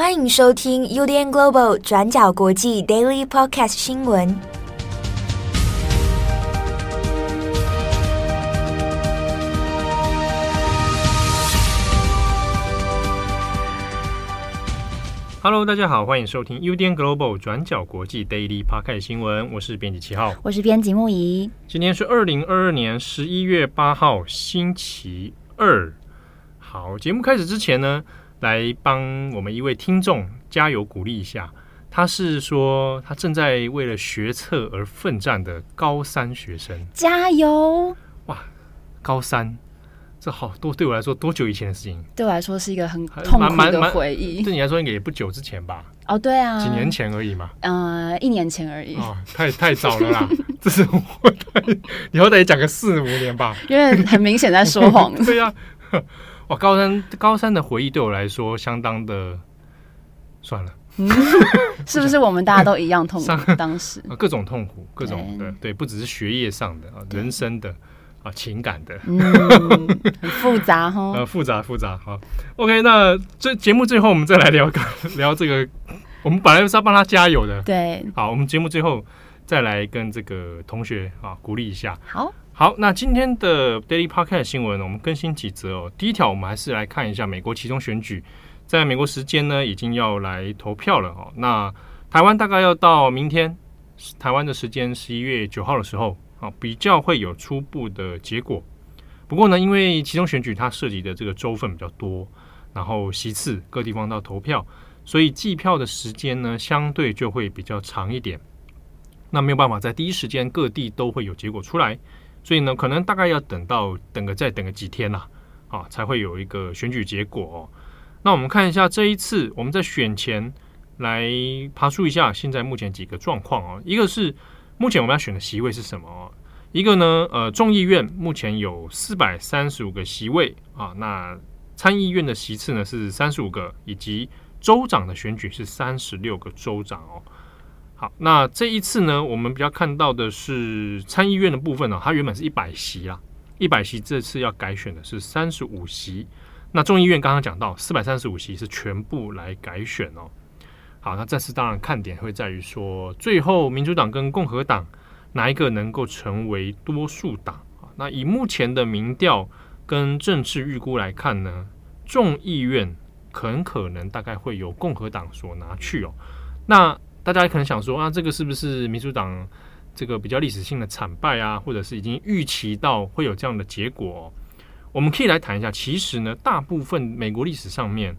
欢迎收听 UDN Global 转角国际 Daily Podcast 新闻。Hello，大家好，欢迎收听 UDN Global 转角国际 Daily Podcast 新闻。我是编辑七号，我是编辑木仪。今天是二零二二年十一月八号，星期二。好，节目开始之前呢，来帮我们一位听众加油鼓励一下。他是说，他正在为了学测而奋战的高三学生，加油！哇，高三。这好多对我来说多久以前的事情？对我来说是一个很痛苦的回忆。对你来说应该也不久之前吧？哦，对啊，几年前而已嘛。嗯、呃，一年前而已。哦，太太早了啦！这是我以后得讲个四五年吧？因为很明显在说谎。对呀、啊，哇，高三高三的回忆对我来说相当的，算了。嗯，是不是我们大家都一样痛苦？当时各种痛苦，各种的，对，不只是学业上的啊，人生的。啊，情感的，嗯，很复杂哈。呃，复杂复杂。好，OK，那这节目最后我们再来聊个 聊这个，我们本来是要帮他加油的。对，好，我们节目最后再来跟这个同学啊鼓励一下。好，好，那今天的 Daily Podcast 新闻我们更新几则哦。第一条，我们还是来看一下美国期中选举，在美国时间呢已经要来投票了哦。那台湾大概要到明天台湾的时间十一月九号的时候。啊，比较会有初步的结果。不过呢，因为期中选举它涉及的这个州份比较多，然后席次各地方都要投票，所以计票的时间呢，相对就会比较长一点。那没有办法在第一时间各地都会有结果出来，所以呢，可能大概要等到等个再等个几天啦，啊，才会有一个选举结果哦。那我们看一下这一次我们在选前来爬梳一下现在目前几个状况哦，一个是。目前我们要选的席位是什么？一个呢，呃，众议院目前有四百三十五个席位啊，那参议院的席次呢是三十五个，以及州长的选举是三十六个州长哦。好，那这一次呢，我们比较看到的是参议院的部分呢，它原本是一百席啦，一百席这次要改选的是三十五席。那众议院刚刚讲到四百三十五席是全部来改选哦。好，那这次当然看点会在于说，最后民主党跟共和党哪一个能够成为多数党啊？那以目前的民调跟政治预估来看呢，众议院很可能大概会由共和党所拿去哦。那大家可能想说啊，这个是不是民主党这个比较历史性的惨败啊？或者是已经预期到会有这样的结果？我们可以来谈一下。其实呢，大部分美国历史上面，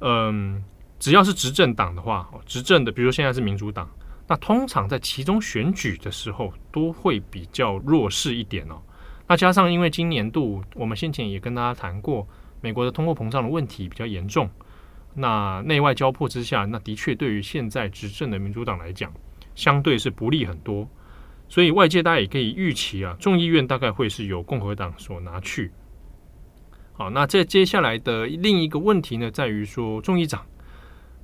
嗯。只要是执政党的话，执政的，比如说现在是民主党，那通常在其中选举的时候都会比较弱势一点哦。那加上因为今年度我们先前也跟大家谈过，美国的通货膨胀的问题比较严重，那内外交迫之下，那的确对于现在执政的民主党来讲，相对是不利很多。所以外界大家也可以预期啊，众议院大概会是由共和党所拿去。好，那在接下来的另一个问题呢，在于说众议长。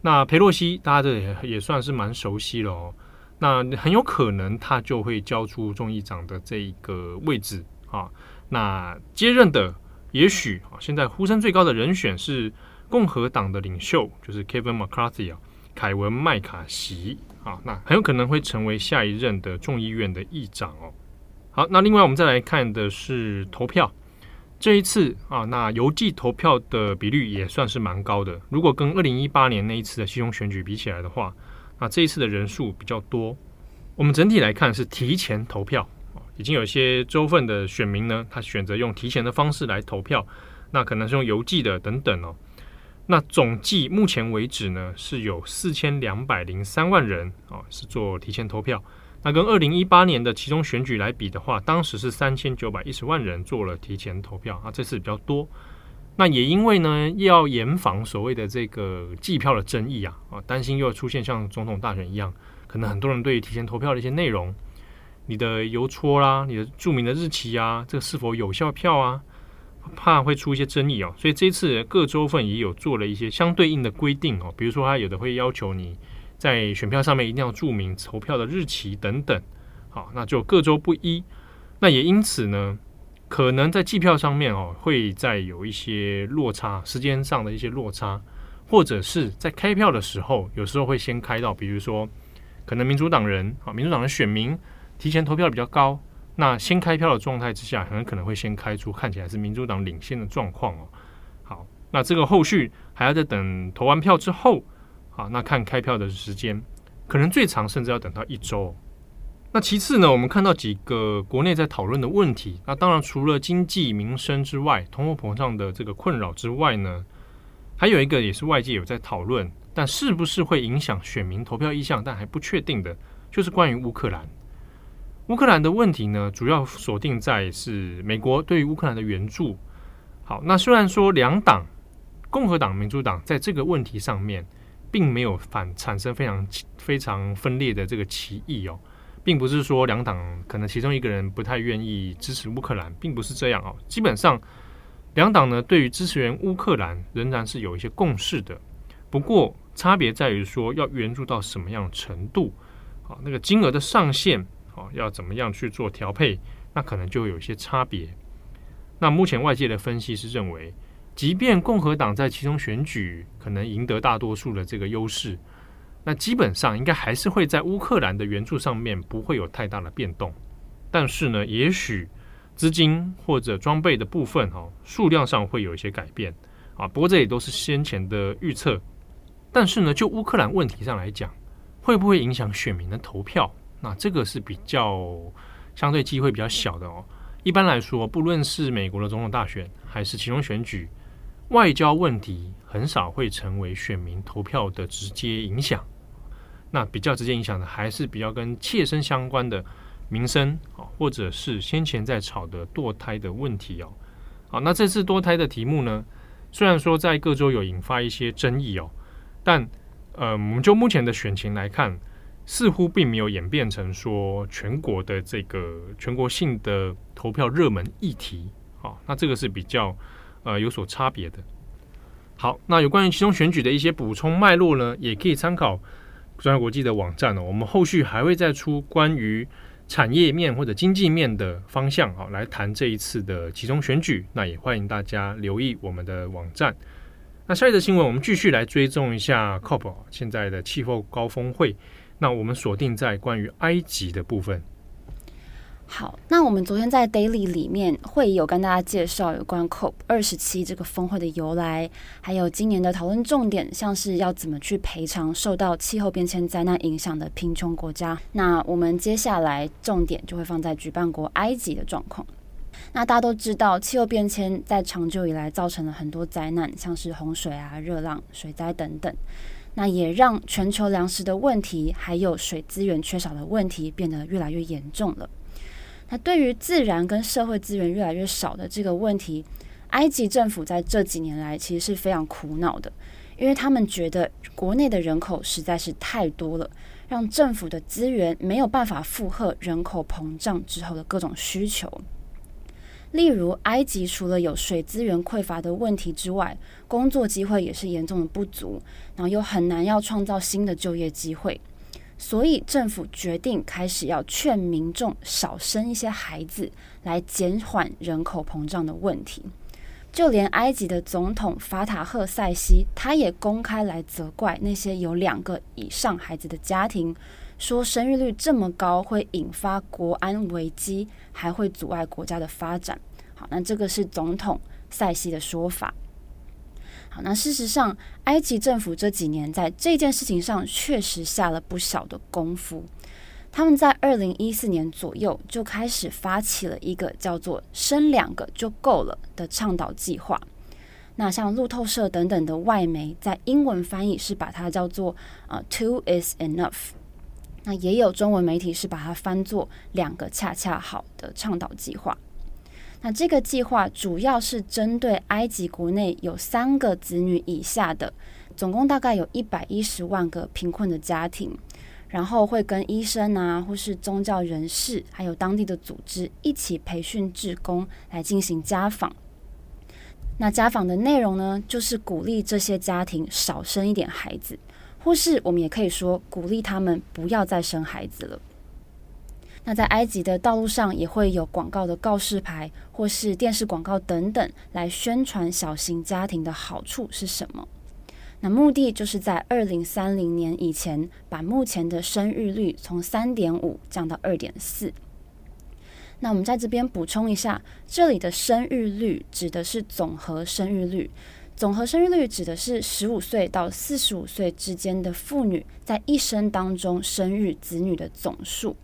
那裴洛西，大家这也也算是蛮熟悉了哦。那很有可能他就会交出众议长的这一个位置啊。那接任的，也许啊，现在呼声最高的人选是共和党的领袖，就是 Kevin McCarthy 啊，凯文麦卡锡啊。那很有可能会成为下一任的众议院的议长哦。好，那另外我们再来看的是投票。这一次啊，那邮寄投票的比率也算是蛮高的。如果跟二零一八年那一次的西中选举比起来的话，那这一次的人数比较多。我们整体来看是提前投票，已经有些州份的选民呢，他选择用提前的方式来投票，那可能是用邮寄的等等哦。那总计目前为止呢，是有四千两百零三万人啊，是做提前投票。那跟二零一八年的其中选举来比的话，当时是三千九百一十万人做了提前投票啊，这次比较多。那也因为呢，要严防所谓的这个计票的争议啊，啊，担心又要出现像总统大选一样，可能很多人对于提前投票的一些内容，你的邮戳啦，你的注明的日期啊，这个是否有效票啊，怕会出一些争议哦。所以这次各州份也有做了一些相对应的规定哦，比如说他有的会要求你。在选票上面一定要注明投票的日期等等，好，那就各州不一。那也因此呢，可能在计票上面哦，会再有一些落差，时间上的一些落差，或者是在开票的时候，有时候会先开到，比如说可能民主党人啊，民主党的选民提前投票比较高，那先开票的状态之下，很可能会先开出看起来是民主党领先的状况哦。好，那这个后续还要再等投完票之后，啊，那看开票的时间，可能最长甚至要等到一周。那其次呢，我们看到几个国内在讨论的问题，那当然除了经济民生之外，通货膨胀的这个困扰之外呢。还有一个也是外界有在讨论，但是不是会影响选民投票意向，但还不确定的，就是关于乌克兰。乌克兰的问题呢，主要锁定在是美国对于乌克兰的援助。好，那虽然说两党，共和党、民主党在这个问题上面，并没有反产生非常非常分裂的这个歧义哦，并不是说两党可能其中一个人不太愿意支持乌克兰，并不是这样哦，基本上。两党呢，对于支持援乌克兰仍然是有一些共识的，不过差别在于说要援助到什么样程度，啊，那个金额的上限，啊，要怎么样去做调配，那可能就会有一些差别。那目前外界的分析是认为，即便共和党在其中选举可能赢得大多数的这个优势，那基本上应该还是会在乌克兰的援助上面不会有太大的变动，但是呢，也许。资金或者装备的部分，哈，数量上会有一些改变啊。不过这也都是先前的预测。但是呢，就乌克兰问题上来讲，会不会影响选民的投票？那这个是比较相对机会比较小的哦。一般来说，不论是美国的总统大选还是其中选举，外交问题很少会成为选民投票的直接影响。那比较直接影响的，还是比较跟切身相关的。民生啊，或者是先前在炒的堕胎的问题哦，好，那这次堕胎的题目呢，虽然说在各州有引发一些争议哦，但呃，我们就目前的选情来看，似乎并没有演变成说全国的这个全国性的投票热门议题，好，那这个是比较呃有所差别的。好，那有关于其中选举的一些补充脉络呢，也可以参考中央国际的网站哦，我们后续还会再出关于。产业面或者经济面的方向啊，来谈这一次的期中选举，那也欢迎大家留意我们的网站。那下一则新闻，我们继续来追踪一下 COP 现在的气候高峰会。那我们锁定在关于埃及的部分。好，那我们昨天在 Daily 里面会有跟大家介绍有关 COP 二十七这个峰会的由来，还有今年的讨论重点，像是要怎么去赔偿受到气候变迁灾难影响的贫穷国家。那我们接下来重点就会放在举办国埃及的状况。那大家都知道，气候变迁在长久以来造成了很多灾难，像是洪水啊、热浪、水灾等等。那也让全球粮食的问题，还有水资源缺少的问题变得越来越严重了。那对于自然跟社会资源越来越少的这个问题，埃及政府在这几年来其实是非常苦恼的，因为他们觉得国内的人口实在是太多了，让政府的资源没有办法负荷人口膨胀之后的各种需求。例如，埃及除了有水资源匮乏的问题之外，工作机会也是严重的不足，然后又很难要创造新的就业机会。所以政府决定开始要劝民众少生一些孩子，来减缓人口膨胀的问题。就连埃及的总统法塔赫塞西，他也公开来责怪那些有两个以上孩子的家庭，说生育率这么高会引发国安危机，还会阻碍国家的发展。好，那这个是总统塞西的说法。好那事实上，埃及政府这几年在这件事情上确实下了不小的功夫。他们在二零一四年左右就开始发起了一个叫做“生两个就够了”的倡导计划。那像路透社等等的外媒在英文翻译是把它叫做“呃，two is enough”。那也有中文媒体是把它翻作“两个恰恰好”的倡导计划。那这个计划主要是针对埃及国内有三个子女以下的，总共大概有一百一十万个贫困的家庭，然后会跟医生啊，或是宗教人士，还有当地的组织一起培训志工来进行家访。那家访的内容呢，就是鼓励这些家庭少生一点孩子，或是我们也可以说鼓励他们不要再生孩子了。那在埃及的道路上也会有广告的告示牌，或是电视广告等等，来宣传小型家庭的好处是什么。那目的就是在二零三零年以前，把目前的生育率从三点五降到二点四。那我们在这边补充一下，这里的生育率指的是总和生育率。总和生育率指的是十五岁到四十五岁之间的妇女在一生当中生育子女的总数。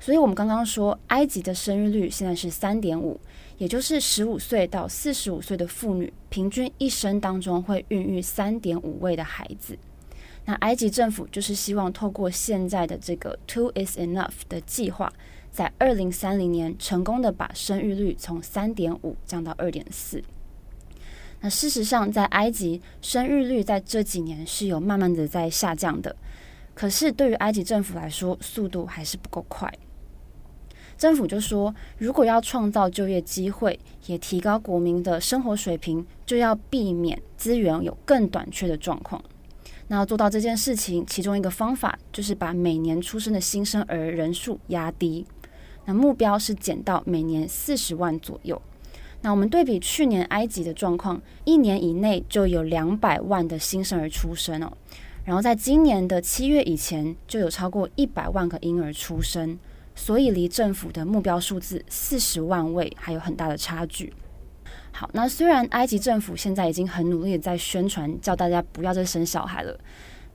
所以，我们刚刚说，埃及的生育率现在是三点五，也就是十五岁到四十五岁的妇女平均一生当中会孕育三点五位的孩子。那埃及政府就是希望透过现在的这个 “two is enough” 的计划。在二零三零年，成功的把生育率从三点五降到二点四。那事实上，在埃及，生育率在这几年是有慢慢的在下降的。可是，对于埃及政府来说，速度还是不够快。政府就说，如果要创造就业机会，也提高国民的生活水平，就要避免资源有更短缺的状况。那要做到这件事情，其中一个方法就是把每年出生的新生儿人数压低。那目标是减到每年四十万左右。那我们对比去年埃及的状况，一年以内就有两百万的新生儿出生哦。然后在今年的七月以前，就有超过一百万个婴儿出生，所以离政府的目标数字四十万位还有很大的差距。好，那虽然埃及政府现在已经很努力的在宣传，叫大家不要再生小孩了，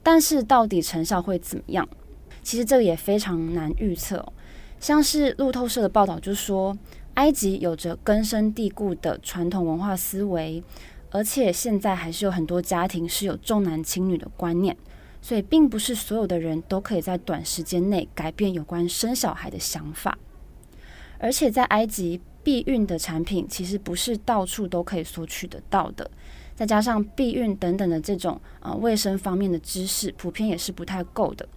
但是到底成效会怎么样？其实这个也非常难预测。像是路透社的报道就说，埃及有着根深蒂固的传统文化思维，而且现在还是有很多家庭是有重男轻女的观念，所以并不是所有的人都可以在短时间内改变有关生小孩的想法。而且在埃及，避孕的产品其实不是到处都可以索取得到的，再加上避孕等等的这种呃卫生方面的知识，普遍也是不太够的。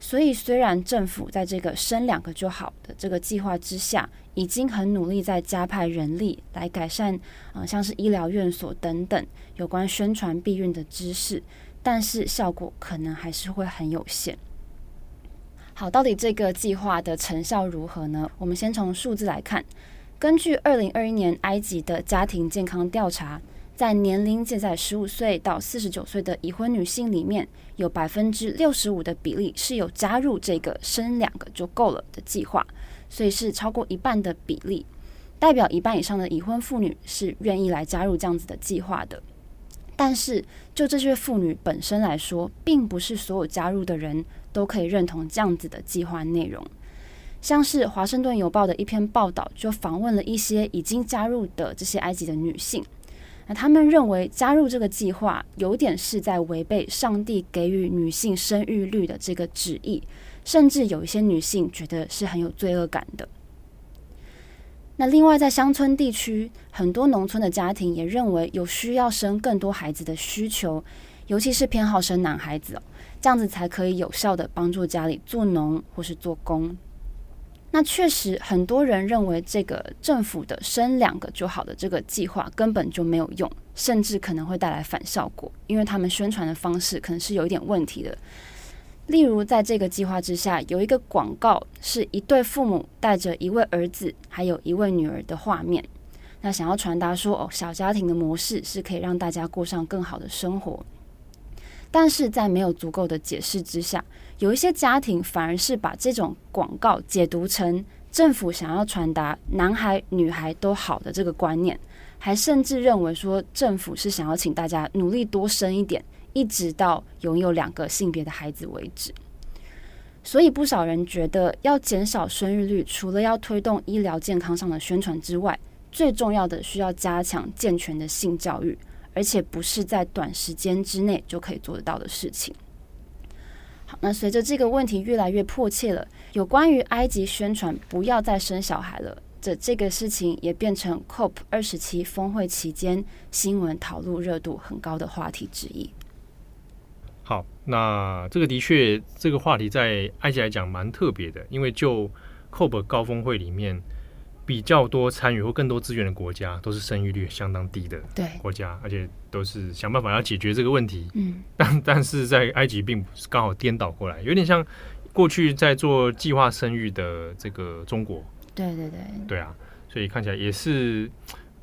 所以，虽然政府在这个生两个就好的这个计划之下，已经很努力在加派人力来改善，呃，像是医疗院所等等有关宣传避孕的知识，但是效果可能还是会很有限。好，到底这个计划的成效如何呢？我们先从数字来看，根据二零二一年埃及的家庭健康调查。在年龄介在十五岁到四十九岁的已婚女性里面，有百分之六十五的比例是有加入这个生两个就够了的计划，所以是超过一半的比例，代表一半以上的已婚妇女是愿意来加入这样子的计划的。但是就这些妇女本身来说，并不是所有加入的人都可以认同这样子的计划内容。像是《华盛顿邮报》的一篇报道，就访问了一些已经加入的这些埃及的女性。那他们认为加入这个计划有点是在违背上帝给予女性生育率的这个旨意，甚至有一些女性觉得是很有罪恶感的。那另外在乡村地区，很多农村的家庭也认为有需要生更多孩子的需求，尤其是偏好生男孩子哦，这样子才可以有效地帮助家里做农或是做工。那确实，很多人认为这个政府的生两个就好的这个计划根本就没有用，甚至可能会带来反效果，因为他们宣传的方式可能是有一点问题的。例如，在这个计划之下，有一个广告是一对父母带着一位儿子还有一位女儿的画面，那想要传达说，哦，小家庭的模式是可以让大家过上更好的生活。但是在没有足够的解释之下，有一些家庭反而是把这种广告解读成政府想要传达男孩女孩都好的这个观念，还甚至认为说政府是想要请大家努力多生一点，一直到拥有两个性别的孩子为止。所以不少人觉得，要减少生育率，除了要推动医疗健康上的宣传之外，最重要的需要加强健全的性教育。而且不是在短时间之内就可以做得到的事情。好，那随着这个问题越来越迫切了，有关于埃及宣传不要再生小孩了，这这个事情也变成 COP 二十七峰会期间新闻讨论热度很高的话题之一。好，那这个的确，这个话题在埃及来讲蛮特别的，因为就 COP 高峰会里面。比较多参与或更多资源的国家，都是生育率相当低的国家，而且都是想办法要解决这个问题。嗯，但但是在埃及并不是刚好颠倒过来，有点像过去在做计划生育的这个中国。对对对，对啊，所以看起来也是，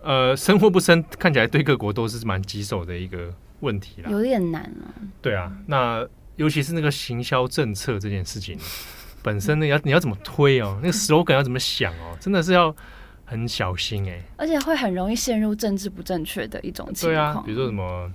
呃，生或不生，看起来对各国都是蛮棘手的一个问题了，有点难啊。对啊，那尤其是那个行销政策这件事情，本身呢要你要怎么推哦，那个 slogan 要怎么想哦，真的是要很小心哎、欸，而且会很容易陷入政治不正确的一种情况。对啊，比如说什么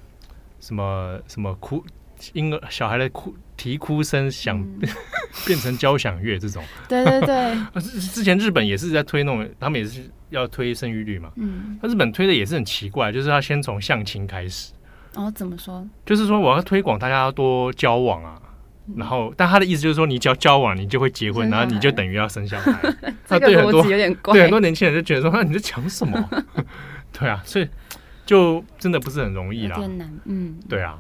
什么什么哭婴儿小孩的哭啼哭声响、嗯、变成交响乐这种。对对对，之前日本也是在推那种，他们也是要推生育率嘛。嗯，那日本推的也是很奇怪，就是要先从相亲开始。哦，怎么说？就是说我要推广大家要多交往啊，嗯、然后但他的意思就是说，你只要交往，你就会结婚，然后你就等于要生小孩。这个逻辑有点怪。对很多年轻人就觉得说，那你在讲什么？对啊，所以就真的不是很容易啦。嗯，对啊。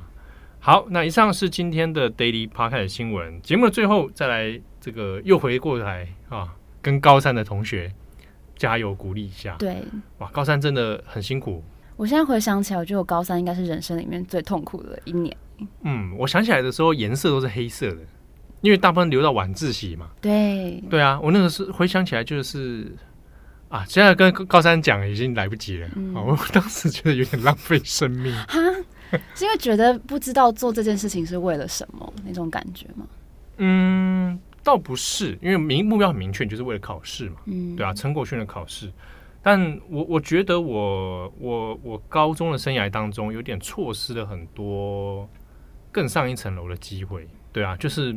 好，那以上是今天的 Daily Podcast 的新闻。节目的最后，再来这个又回过来啊，跟高三的同学加油鼓励一下。对，哇，高三真的很辛苦。我现在回想起来，我觉得我高三应该是人生里面最痛苦的一年。嗯，我想起来的时候，颜色都是黑色的，因为大部分留到晚自习嘛。对，对啊，我那个是回想起来就是啊，现在跟高三讲已经来不及了。嗯，我当时觉得有点浪费生命。哈，是因为觉得不知道做这件事情是为了什么那种感觉吗？嗯，倒不是，因为明目标很明确，就是为了考试嘛。嗯，对啊，成果训的考试。但我我觉得我我我高中的生涯当中有点错失了很多更上一层楼的机会，对啊，就是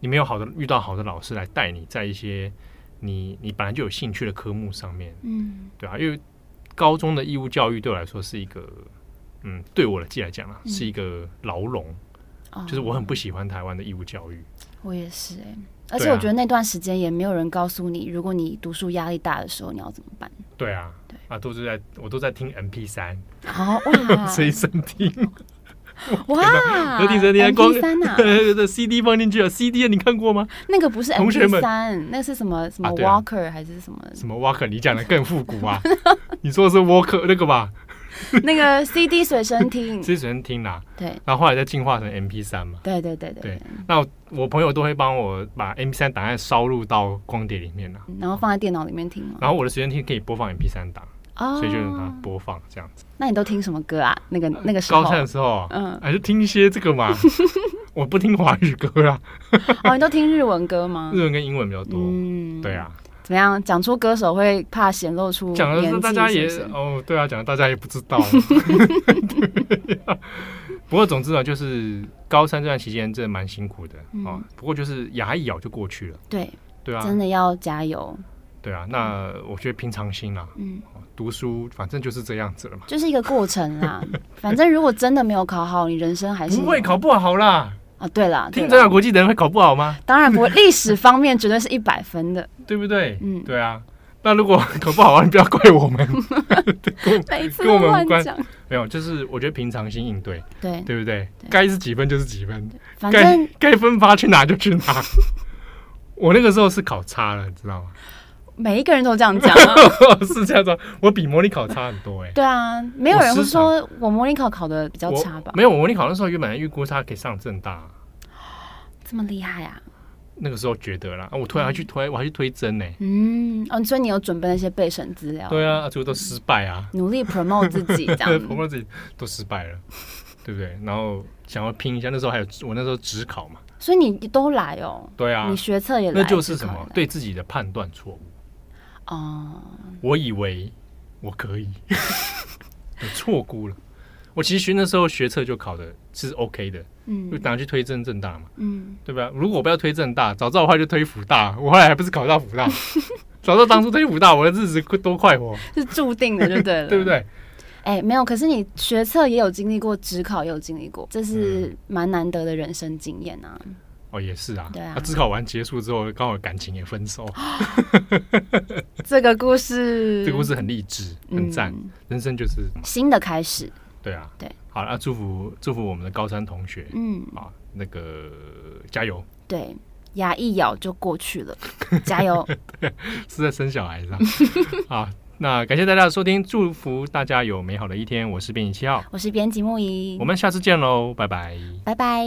你没有好的遇到好的老师来带你在一些你你本来就有兴趣的科目上面，嗯，对啊，因为高中的义务教育对我来说是一个，嗯，对我的记来讲啊，是一个牢笼，就是我很不喜欢台湾的义务教育，我也是哎。而且我觉得那段时间也没有人告诉你，如果你读书压力大的时候，你要怎么办？对啊，对啊，都是在我都在听 MP 三，好哇，随身听，哇，有听 CD 放进去啊，CD 你看过吗？那个不是 MP 三，那是什么什么 Walker 还是什么？什么 Walker？你讲的更复古啊？你说的是 Walker 那个吧？那个 CD 随身听，CD 随身听啦，对，然后后来再进化成 MP 三嘛，对对对对，对。那我朋友都会帮我把 MP 三档案烧入到光碟里面了，然后放在电脑里面听嘛。然后我的随身听可以播放 MP 三档，哦，所以就让它播放这样子。那你都听什么歌啊？那个那个时候高三的时候，嗯，还是听一些这个嘛。我不听华语歌啦。哦，你都听日文歌吗？日文跟英文比较多。嗯，对啊。怎么样？讲出歌手会怕显露出讲的是大家也哦，对啊，讲的大家也不知道。不过总之呢，就是高三这段期间真的蛮辛苦的啊。不过就是牙一咬就过去了。对对啊，真的要加油。对啊，那我觉得平常心啦。嗯，读书反正就是这样子了嘛，就是一个过程啦。反正如果真的没有考好，你人生还是不会考不好啦。啊，对了，听转角国际的人会考不好吗？当然不会，历史方面绝对是一百分的，对不对？嗯，对啊。那如果 考不好，你不要怪我们，跟我们无关。没有，就是我觉得平常心应对，对，对不对？该是几分就是几分，反正该分发去哪就去哪。我那个时候是考差了，你知道吗？每一个人都这样讲，是这样子。我比模拟考差很多哎。对啊，没有人会说我模拟考考的比较差吧？没有，我模拟考的时候原本预估他可以上正大，这么厉害啊！那个时候觉得啦，我突然还去推，我还去推真呢。嗯，哦，所以你有准备那些备审资料？对啊，最后都失败啊。努力 promote 自己，这样 promote 自己都失败了，对不对？然后想要拼一下，那时候还有我那时候只考嘛。所以你都来哦？对啊，你学测也来，那就是什么？对自己的判断错误。哦，我以为我可以，我错估了。我其实学那时候学测就考的是 OK 的，嗯，就打算去推正正大嘛，嗯，对吧？如果我不要推正大，早知道我后来就推福大，我后来还不是考到福大？早知道当初推福大，我的日子会多快活，是注定的，就对了，对不对？哎，没有，可是你学测也有经历过，指考也有经历过，这是蛮难得的人生经验啊。哦，也是啊，对啊，自考完结束之后，刚好感情也分手。这个故事，这个故事很励志，很赞，人生就是新的开始。对啊，对，好了，祝福祝福我们的高三同学，嗯，啊，那个加油，对，牙一咬就过去了，加油，对，是在生小孩上，啊，那感谢大家的收听，祝福大家有美好的一天，我是编辑七号，我是编辑木仪，我们下次见喽，拜拜，拜拜，